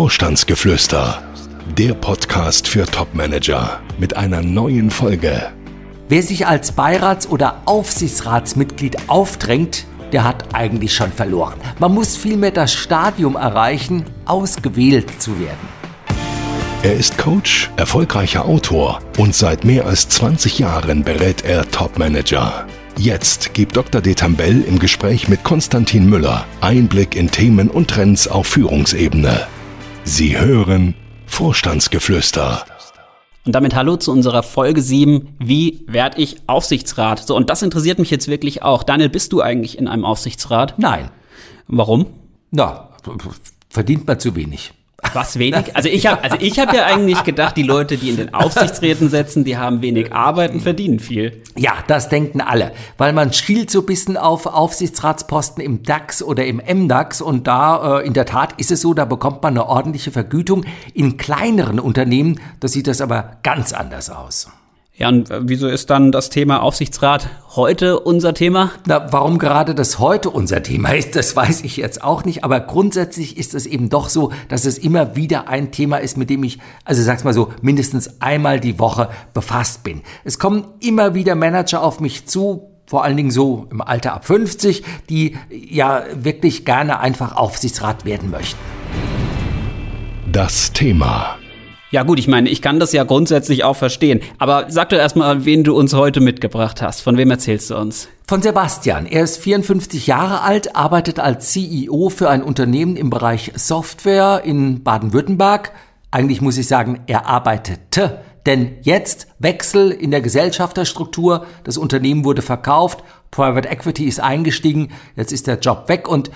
Vorstandsgeflüster, der Podcast für Topmanager mit einer neuen Folge. Wer sich als Beirats- oder Aufsichtsratsmitglied aufdrängt, der hat eigentlich schon verloren. Man muss vielmehr das Stadium erreichen, ausgewählt zu werden. Er ist Coach, erfolgreicher Autor und seit mehr als 20 Jahren berät er Topmanager. Jetzt gibt Dr. Detambell im Gespräch mit Konstantin Müller Einblick in Themen und Trends auf Führungsebene. Sie hören Vorstandsgeflüster. Und damit hallo zu unserer Folge 7. Wie werde ich Aufsichtsrat? So, und das interessiert mich jetzt wirklich auch. Daniel, bist du eigentlich in einem Aufsichtsrat? Nein. Warum? Na, verdient man zu wenig. Was wenig? Also ich habe also ich habe ja eigentlich gedacht, die Leute, die in den Aufsichtsräten sitzen, die haben wenig Arbeit und verdienen viel. Ja, das denken alle, weil man schielt so ein bisschen auf Aufsichtsratsposten im DAX oder im MDAX und da äh, in der Tat ist es so, da bekommt man eine ordentliche Vergütung. In kleineren Unternehmen, da sieht das aber ganz anders aus. Ja, und wieso ist dann das Thema Aufsichtsrat heute unser Thema? Na, warum gerade das heute unser Thema ist, das weiß ich jetzt auch nicht. Aber grundsätzlich ist es eben doch so, dass es immer wieder ein Thema ist, mit dem ich, also sag's mal so, mindestens einmal die Woche befasst bin. Es kommen immer wieder Manager auf mich zu, vor allen Dingen so im Alter ab 50, die ja wirklich gerne einfach Aufsichtsrat werden möchten. Das Thema. Ja gut, ich meine, ich kann das ja grundsätzlich auch verstehen. Aber sag doch erstmal, wen du uns heute mitgebracht hast. Von wem erzählst du uns? Von Sebastian. Er ist 54 Jahre alt, arbeitet als CEO für ein Unternehmen im Bereich Software in Baden-Württemberg. Eigentlich muss ich sagen, er arbeitete. Denn jetzt Wechsel in der Gesellschafterstruktur. Das Unternehmen wurde verkauft. Private Equity ist eingestiegen. Jetzt ist der Job weg und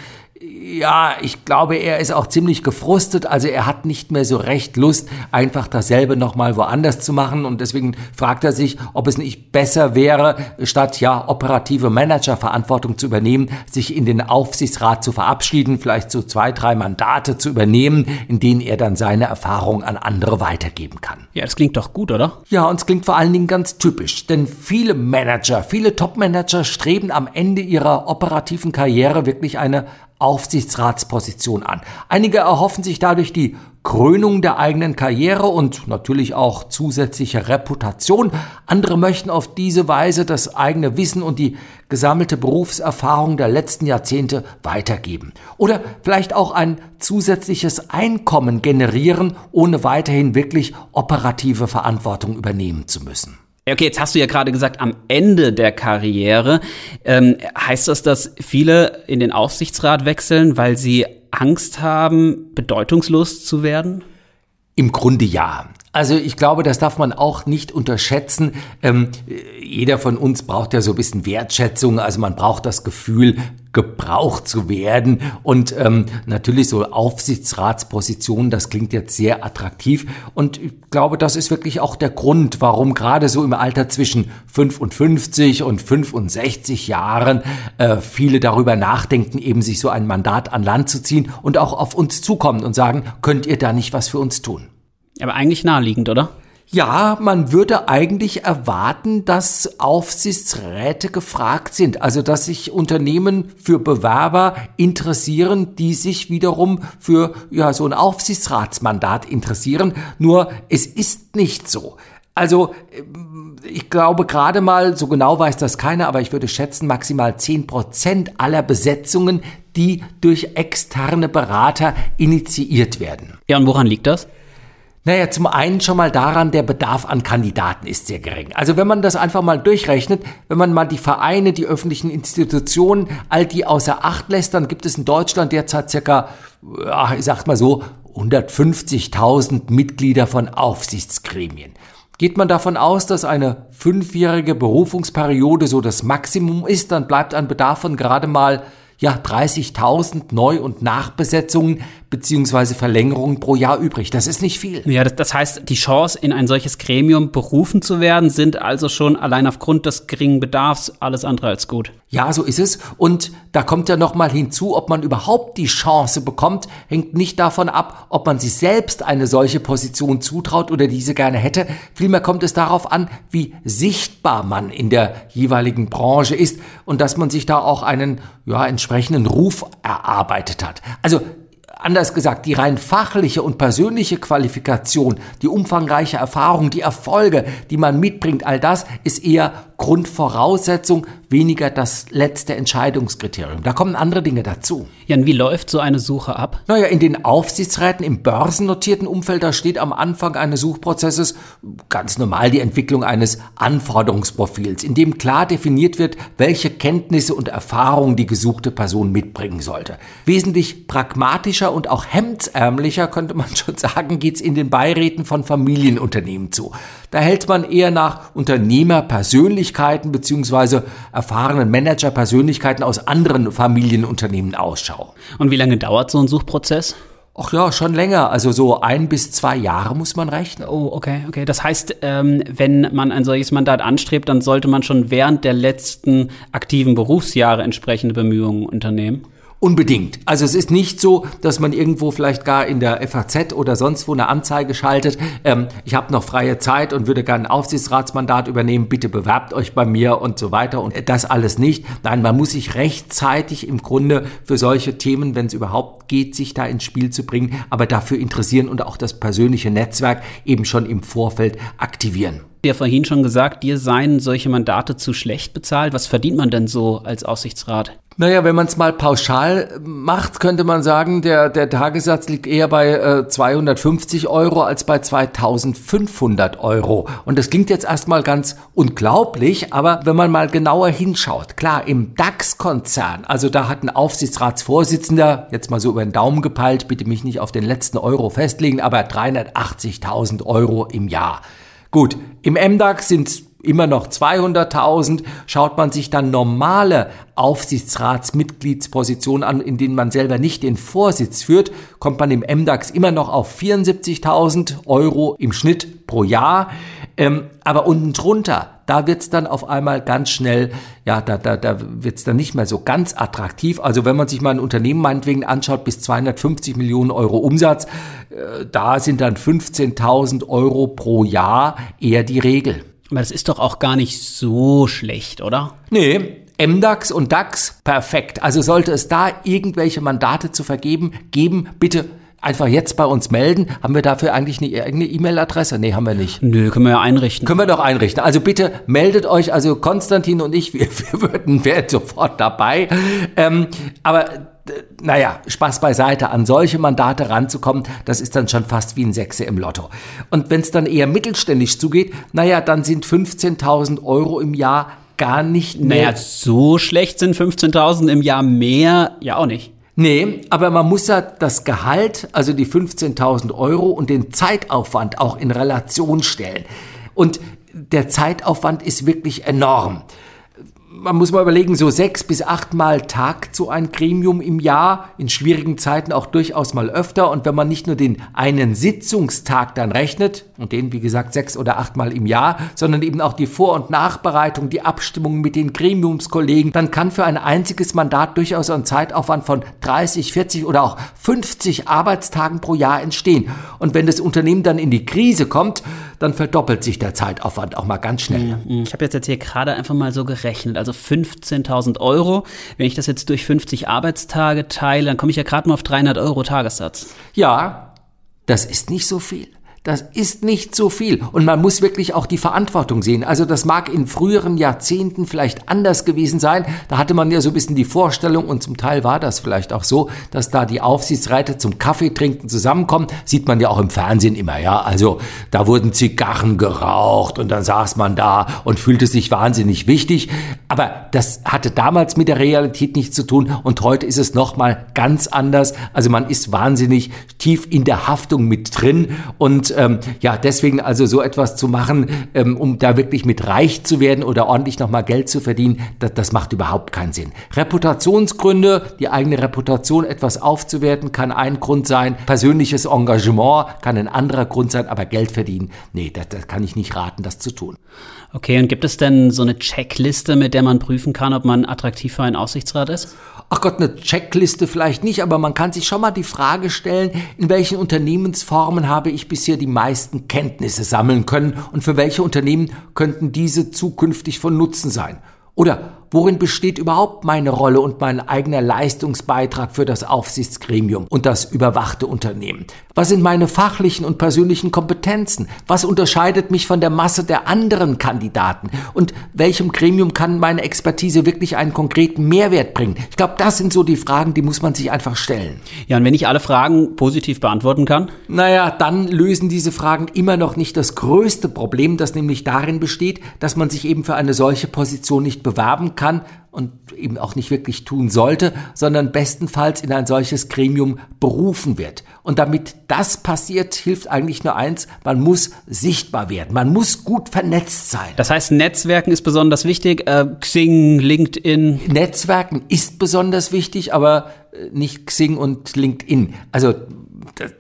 ja, ich glaube, er ist auch ziemlich gefrustet. Also er hat nicht mehr so recht Lust, einfach dasselbe nochmal woanders zu machen. Und deswegen fragt er sich, ob es nicht besser wäre, statt ja operative Managerverantwortung zu übernehmen, sich in den Aufsichtsrat zu verabschieden, vielleicht so zwei, drei Mandate zu übernehmen, in denen er dann seine Erfahrung an andere weitergeben kann. Ja, das klingt doch gut, oder? Ja, und es klingt vor allen Dingen ganz typisch. Denn viele Manager, viele Top-Manager streben am Ende ihrer operativen Karriere wirklich eine Aufsichtsratsposition an. Einige erhoffen sich dadurch die Krönung der eigenen Karriere und natürlich auch zusätzliche Reputation. Andere möchten auf diese Weise das eigene Wissen und die gesammelte Berufserfahrung der letzten Jahrzehnte weitergeben. Oder vielleicht auch ein zusätzliches Einkommen generieren, ohne weiterhin wirklich operative Verantwortung übernehmen zu müssen. Okay, jetzt hast du ja gerade gesagt, am Ende der Karriere. Ähm, heißt das, dass viele in den Aufsichtsrat wechseln, weil sie Angst haben, bedeutungslos zu werden? Im Grunde ja. Also ich glaube, das darf man auch nicht unterschätzen. Ähm, jeder von uns braucht ja so ein bisschen Wertschätzung. Also man braucht das Gefühl, gebraucht zu werden. Und ähm, natürlich so Aufsichtsratspositionen, das klingt jetzt sehr attraktiv. Und ich glaube, das ist wirklich auch der Grund, warum gerade so im Alter zwischen 55 und 65 Jahren äh, viele darüber nachdenken, eben sich so ein Mandat an Land zu ziehen und auch auf uns zukommen und sagen, könnt ihr da nicht was für uns tun? Aber eigentlich naheliegend, oder? Ja, man würde eigentlich erwarten, dass Aufsichtsräte gefragt sind, also dass sich Unternehmen für Bewerber interessieren, die sich wiederum für ja so ein Aufsichtsratsmandat interessieren. Nur es ist nicht so. Also ich glaube gerade mal, so genau weiß das keiner, aber ich würde schätzen, maximal zehn Prozent aller Besetzungen, die durch externe Berater initiiert werden. Ja, und woran liegt das? Naja, zum einen schon mal daran, der Bedarf an Kandidaten ist sehr gering. Also wenn man das einfach mal durchrechnet, wenn man mal die Vereine, die öffentlichen Institutionen, all die außer Acht lässt, dann gibt es in Deutschland derzeit circa, ich sag mal so, 150.000 Mitglieder von Aufsichtsgremien. Geht man davon aus, dass eine fünfjährige Berufungsperiode so das Maximum ist, dann bleibt ein Bedarf von gerade mal ja 30.000 Neu- und Nachbesetzungen beziehungsweise Verlängerungen pro Jahr übrig. Das ist nicht viel. Ja, das, das, heißt, die Chance, in ein solches Gremium berufen zu werden, sind also schon allein aufgrund des geringen Bedarfs alles andere als gut. Ja, so ist es. Und da kommt ja noch mal hinzu, ob man überhaupt die Chance bekommt, hängt nicht davon ab, ob man sich selbst eine solche Position zutraut oder diese gerne hätte. Vielmehr kommt es darauf an, wie sichtbar man in der jeweiligen Branche ist und dass man sich da auch einen ja, entsprechenden Ruf erarbeitet hat. Also anders gesagt, die rein fachliche und persönliche Qualifikation, die umfangreiche Erfahrung, die Erfolge, die man mitbringt, all das ist eher Grundvoraussetzung, weniger das letzte Entscheidungskriterium. Da kommen andere Dinge dazu. Jan, wie läuft so eine Suche ab? Naja, in den Aufsichtsräten im börsennotierten Umfeld, da steht am Anfang eines Suchprozesses ganz normal die Entwicklung eines Anforderungsprofils, in dem klar definiert wird, welche Kenntnisse und Erfahrungen die gesuchte Person mitbringen sollte. Wesentlich pragmatischer und auch hemdsärmlicher, könnte man schon sagen, geht's in den Beiräten von Familienunternehmen zu. Da hält man eher nach Unternehmerpersönlichkeiten beziehungsweise erfahrenen Managerpersönlichkeiten aus anderen Familienunternehmen Ausschau. Und wie lange dauert so ein Suchprozess? Ach ja, schon länger. Also so ein bis zwei Jahre muss man rechnen. Oh, okay, okay. Das heißt, ähm, wenn man ein solches Mandat anstrebt, dann sollte man schon während der letzten aktiven Berufsjahre entsprechende Bemühungen unternehmen. Unbedingt. Also es ist nicht so, dass man irgendwo vielleicht gar in der FAZ oder sonst wo eine Anzeige schaltet. Ähm, ich habe noch freie Zeit und würde gerne ein Aufsichtsratsmandat übernehmen. Bitte bewerbt euch bei mir und so weiter. Und das alles nicht. Nein, man muss sich rechtzeitig im Grunde für solche Themen, wenn es überhaupt geht, sich da ins Spiel zu bringen, aber dafür interessieren und auch das persönliche Netzwerk eben schon im Vorfeld aktivieren ja vorhin schon gesagt, dir seien solche Mandate zu schlecht bezahlt. Was verdient man denn so als Aufsichtsrat? Naja, wenn man es mal pauschal macht, könnte man sagen, der, der Tagessatz liegt eher bei äh, 250 Euro als bei 2500 Euro. Und das klingt jetzt erstmal ganz unglaublich, aber wenn man mal genauer hinschaut, klar, im DAX-Konzern, also da hat ein Aufsichtsratsvorsitzender, jetzt mal so über den Daumen gepeilt, bitte mich nicht auf den letzten Euro festlegen, aber 380.000 Euro im Jahr. Gut, im MDAX sind immer noch 200.000. Schaut man sich dann normale Aufsichtsratsmitgliedspositionen an, in denen man selber nicht den Vorsitz führt, kommt man im MDAX immer noch auf 74.000 Euro im Schnitt pro Jahr. Ähm, aber unten drunter, da wird's dann auf einmal ganz schnell, ja, da, da, da wird's dann nicht mehr so ganz attraktiv. Also wenn man sich mal ein Unternehmen meinetwegen anschaut, bis 250 Millionen Euro Umsatz, äh, da sind dann 15.000 Euro pro Jahr eher die Regel. Aber das ist doch auch gar nicht so schlecht, oder? Nee, MDAX und DAX, perfekt. Also sollte es da irgendwelche Mandate zu vergeben, geben, bitte einfach jetzt bei uns melden. Haben wir dafür eigentlich eine eigene E-Mail-Adresse? Nee, haben wir nicht. Nö, können wir ja einrichten. Können wir doch einrichten. Also bitte meldet euch, also Konstantin und ich, wir, wir würden, wären sofort dabei. Ähm, aber naja, Spaß beiseite, an solche Mandate ranzukommen, das ist dann schon fast wie ein Sechse im Lotto. Und wenn es dann eher mittelständisch zugeht, naja, dann sind 15.000 Euro im Jahr gar nicht mehr. Naja, so schlecht sind 15.000 im Jahr mehr ja auch nicht. Nee, aber man muss ja das Gehalt, also die 15.000 Euro und den Zeitaufwand auch in Relation stellen. Und der Zeitaufwand ist wirklich enorm man muss mal überlegen, so sechs bis achtmal Tag zu ein Gremium im Jahr, in schwierigen Zeiten auch durchaus mal öfter. Und wenn man nicht nur den einen Sitzungstag dann rechnet, und den, wie gesagt, sechs oder achtmal im Jahr, sondern eben auch die Vor- und Nachbereitung, die Abstimmung mit den Gremiumskollegen, dann kann für ein einziges Mandat durchaus ein Zeitaufwand von 30, 40 oder auch 50 Arbeitstagen pro Jahr entstehen. Und wenn das Unternehmen dann in die Krise kommt, dann verdoppelt sich der Zeitaufwand auch mal ganz schnell. Mhm. Ich habe jetzt, jetzt hier gerade einfach mal so gerechnet. Also 15.000 Euro. Wenn ich das jetzt durch 50 Arbeitstage teile, dann komme ich ja gerade mal auf 300 Euro Tagessatz. Ja, das ist nicht so viel. Das ist nicht so viel. Und man muss wirklich auch die Verantwortung sehen. Also das mag in früheren Jahrzehnten vielleicht anders gewesen sein. Da hatte man ja so ein bisschen die Vorstellung und zum Teil war das vielleicht auch so, dass da die Aufsichtsräte zum Kaffee trinken zusammenkommen. Sieht man ja auch im Fernsehen immer, ja. Also da wurden Zigarren geraucht und dann saß man da und fühlte sich wahnsinnig wichtig. Aber das hatte damals mit der Realität nichts zu tun und heute ist es nochmal ganz anders. Also man ist wahnsinnig tief in der Haftung mit drin und ähm, ja, deswegen also so etwas zu machen, ähm, um da wirklich mit reich zu werden oder ordentlich nochmal Geld zu verdienen, das, das macht überhaupt keinen Sinn. Reputationsgründe, die eigene Reputation etwas aufzuwerten, kann ein Grund sein. Persönliches Engagement kann ein anderer Grund sein, aber Geld verdienen, nee, das, das kann ich nicht raten, das zu tun. Okay, und gibt es denn so eine Checkliste, mit der man prüfen kann, ob man attraktiv für einen Aussichtsrat ist? ach Gott, eine Checkliste vielleicht nicht, aber man kann sich schon mal die Frage stellen, in welchen Unternehmensformen habe ich bisher die meisten Kenntnisse sammeln können und für welche Unternehmen könnten diese zukünftig von Nutzen sein? Oder Worin besteht überhaupt meine Rolle und mein eigener Leistungsbeitrag für das Aufsichtsgremium und das überwachte Unternehmen? Was sind meine fachlichen und persönlichen Kompetenzen? Was unterscheidet mich von der Masse der anderen Kandidaten? Und welchem Gremium kann meine Expertise wirklich einen konkreten Mehrwert bringen? Ich glaube, das sind so die Fragen, die muss man sich einfach stellen. Ja, und wenn ich alle Fragen positiv beantworten kann? Naja, dann lösen diese Fragen immer noch nicht das größte Problem, das nämlich darin besteht, dass man sich eben für eine solche Position nicht bewerben kann, und eben auch nicht wirklich tun sollte, sondern bestenfalls in ein solches Gremium berufen wird. Und damit das passiert, hilft eigentlich nur eins, man muss sichtbar werden, man muss gut vernetzt sein. Das heißt, Netzwerken ist besonders wichtig, äh, Xing, LinkedIn. Netzwerken ist besonders wichtig, aber äh, nicht Xing und LinkedIn. Also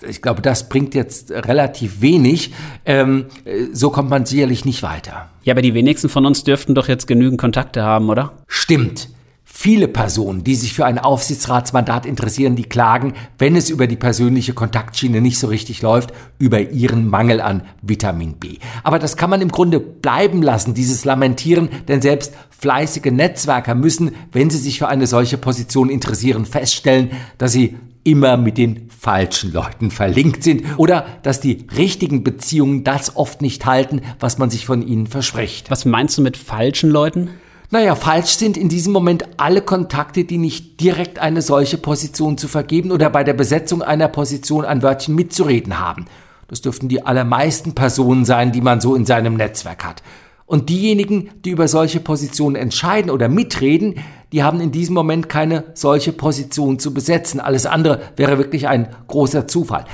ich glaube, das bringt jetzt relativ wenig. Ähm, so kommt man sicherlich nicht weiter. Ja, aber die wenigsten von uns dürften doch jetzt genügend Kontakte haben, oder? Stimmt. Viele Personen, die sich für ein Aufsichtsratsmandat interessieren, die klagen, wenn es über die persönliche Kontaktschiene nicht so richtig läuft, über ihren Mangel an Vitamin B. Aber das kann man im Grunde bleiben lassen, dieses Lamentieren, denn selbst fleißige Netzwerker müssen, wenn sie sich für eine solche Position interessieren, feststellen, dass sie immer mit den falschen Leuten verlinkt sind oder dass die richtigen Beziehungen das oft nicht halten, was man sich von ihnen verspricht. Was meinst du mit falschen Leuten? Naja, falsch sind in diesem Moment alle Kontakte, die nicht direkt eine solche Position zu vergeben oder bei der Besetzung einer Position ein Wörtchen mitzureden haben. Das dürften die allermeisten Personen sein, die man so in seinem Netzwerk hat. Und diejenigen, die über solche Positionen entscheiden oder mitreden, die haben in diesem Moment keine solche Position zu besetzen. Alles andere wäre wirklich ein großer Zufall.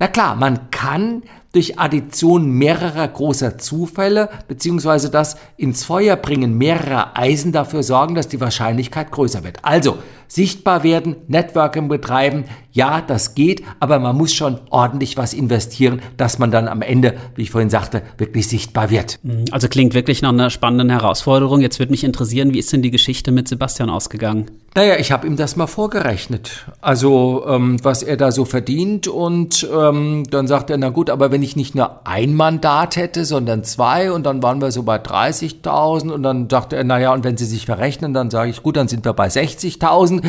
Na klar, man kann durch Addition mehrerer großer Zufälle beziehungsweise das ins Feuer bringen mehrerer Eisen dafür sorgen, dass die Wahrscheinlichkeit größer wird. Also sichtbar werden, Networking betreiben, ja, das geht, aber man muss schon ordentlich was investieren, dass man dann am Ende, wie ich vorhin sagte, wirklich sichtbar wird. Mhm, also klingt wirklich nach einer spannenden Herausforderung. Jetzt würde mich interessieren, wie ist denn die Geschichte mit Sebastian ausgegangen? Naja, ich habe ihm das mal vorgerechnet. Also, ähm, was er da so verdient und ähm, dann sagt er, na gut, aber wenn ich nicht nur ein Mandat hätte, sondern zwei und dann waren wir so bei 30.000 und dann dachte er, naja, und wenn Sie sich verrechnen, dann sage ich, gut, dann sind wir bei 60.000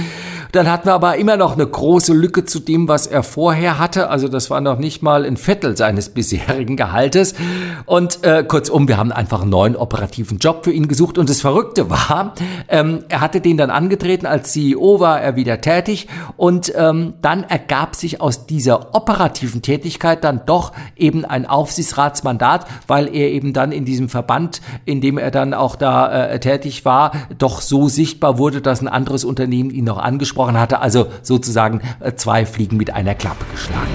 dann hatten wir aber immer noch eine große Lücke zu dem, was er vorher hatte. Also das war noch nicht mal ein Viertel seines bisherigen Gehaltes. Und äh, kurzum, wir haben einfach einen neuen operativen Job für ihn gesucht. Und das Verrückte war, ähm, er hatte den dann angetreten. Als CEO war er wieder tätig. Und ähm, dann ergab sich aus dieser operativen Tätigkeit dann doch eben ein Aufsichtsratsmandat, weil er eben dann in diesem Verband, in dem er dann auch da äh, tätig war, doch so sichtbar wurde, dass ein anderes Unternehmen ihn noch angesprochen hatte, also sozusagen äh, zwei Fliegen mit einer Klappe geschlagen.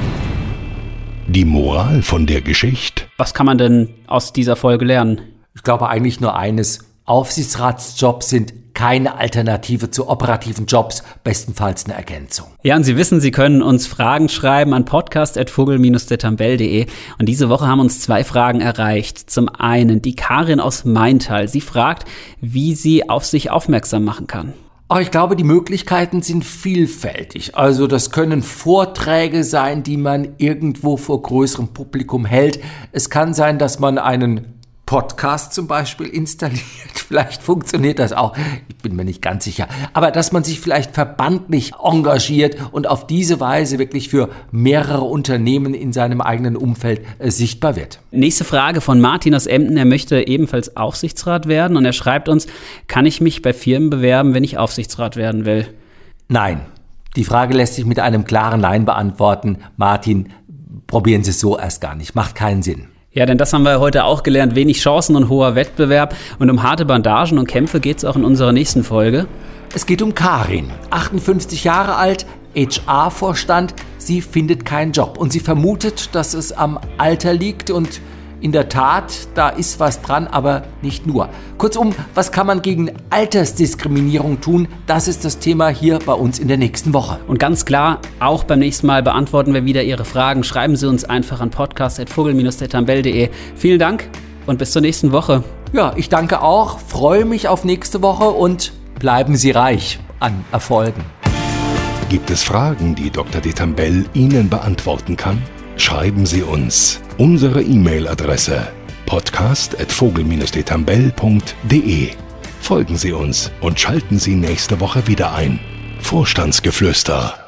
Die Moral von der Geschichte? Was kann man denn aus dieser Folge lernen? Ich glaube eigentlich nur eines. Aufsichtsratsjobs sind keine Alternative zu operativen Jobs, bestenfalls eine Ergänzung. Ja, und Sie wissen, Sie können uns Fragen schreiben an podcast.vogel-detambell.de. Und diese Woche haben uns zwei Fragen erreicht. Zum einen die Karin aus Maintal. Sie fragt, wie sie auf sich aufmerksam machen kann. Aber ich glaube, die Möglichkeiten sind vielfältig. Also das können Vorträge sein, die man irgendwo vor größerem Publikum hält. Es kann sein, dass man einen Podcast zum Beispiel installiert. Vielleicht funktioniert das auch. Ich bin mir nicht ganz sicher. Aber dass man sich vielleicht verbandlich engagiert und auf diese Weise wirklich für mehrere Unternehmen in seinem eigenen Umfeld äh, sichtbar wird. Nächste Frage von Martin aus Emden. Er möchte ebenfalls Aufsichtsrat werden und er schreibt uns, kann ich mich bei Firmen bewerben, wenn ich Aufsichtsrat werden will? Nein. Die Frage lässt sich mit einem klaren Nein beantworten. Martin, probieren Sie es so erst gar nicht. Macht keinen Sinn. Ja, denn das haben wir heute auch gelernt. Wenig Chancen und hoher Wettbewerb. Und um harte Bandagen und Kämpfe geht es auch in unserer nächsten Folge. Es geht um Karin, 58 Jahre alt, HR-Vorstand. Sie findet keinen Job und sie vermutet, dass es am Alter liegt und in der Tat, da ist was dran, aber nicht nur. Kurzum, was kann man gegen Altersdiskriminierung tun? Das ist das Thema hier bei uns in der nächsten Woche. Und ganz klar, auch beim nächsten Mal beantworten wir wieder Ihre Fragen. Schreiben Sie uns einfach an podcast.vogel-detambell.de. Vielen Dank und bis zur nächsten Woche. Ja, ich danke auch, freue mich auf nächste Woche und bleiben Sie reich an Erfolgen. Gibt es Fragen, die Dr. Detambell Ihnen beantworten kann? Schreiben Sie uns. Unsere E-Mail-Adresse podcast.vogel-detambell.de Folgen Sie uns und schalten Sie nächste Woche wieder ein. Vorstandsgeflüster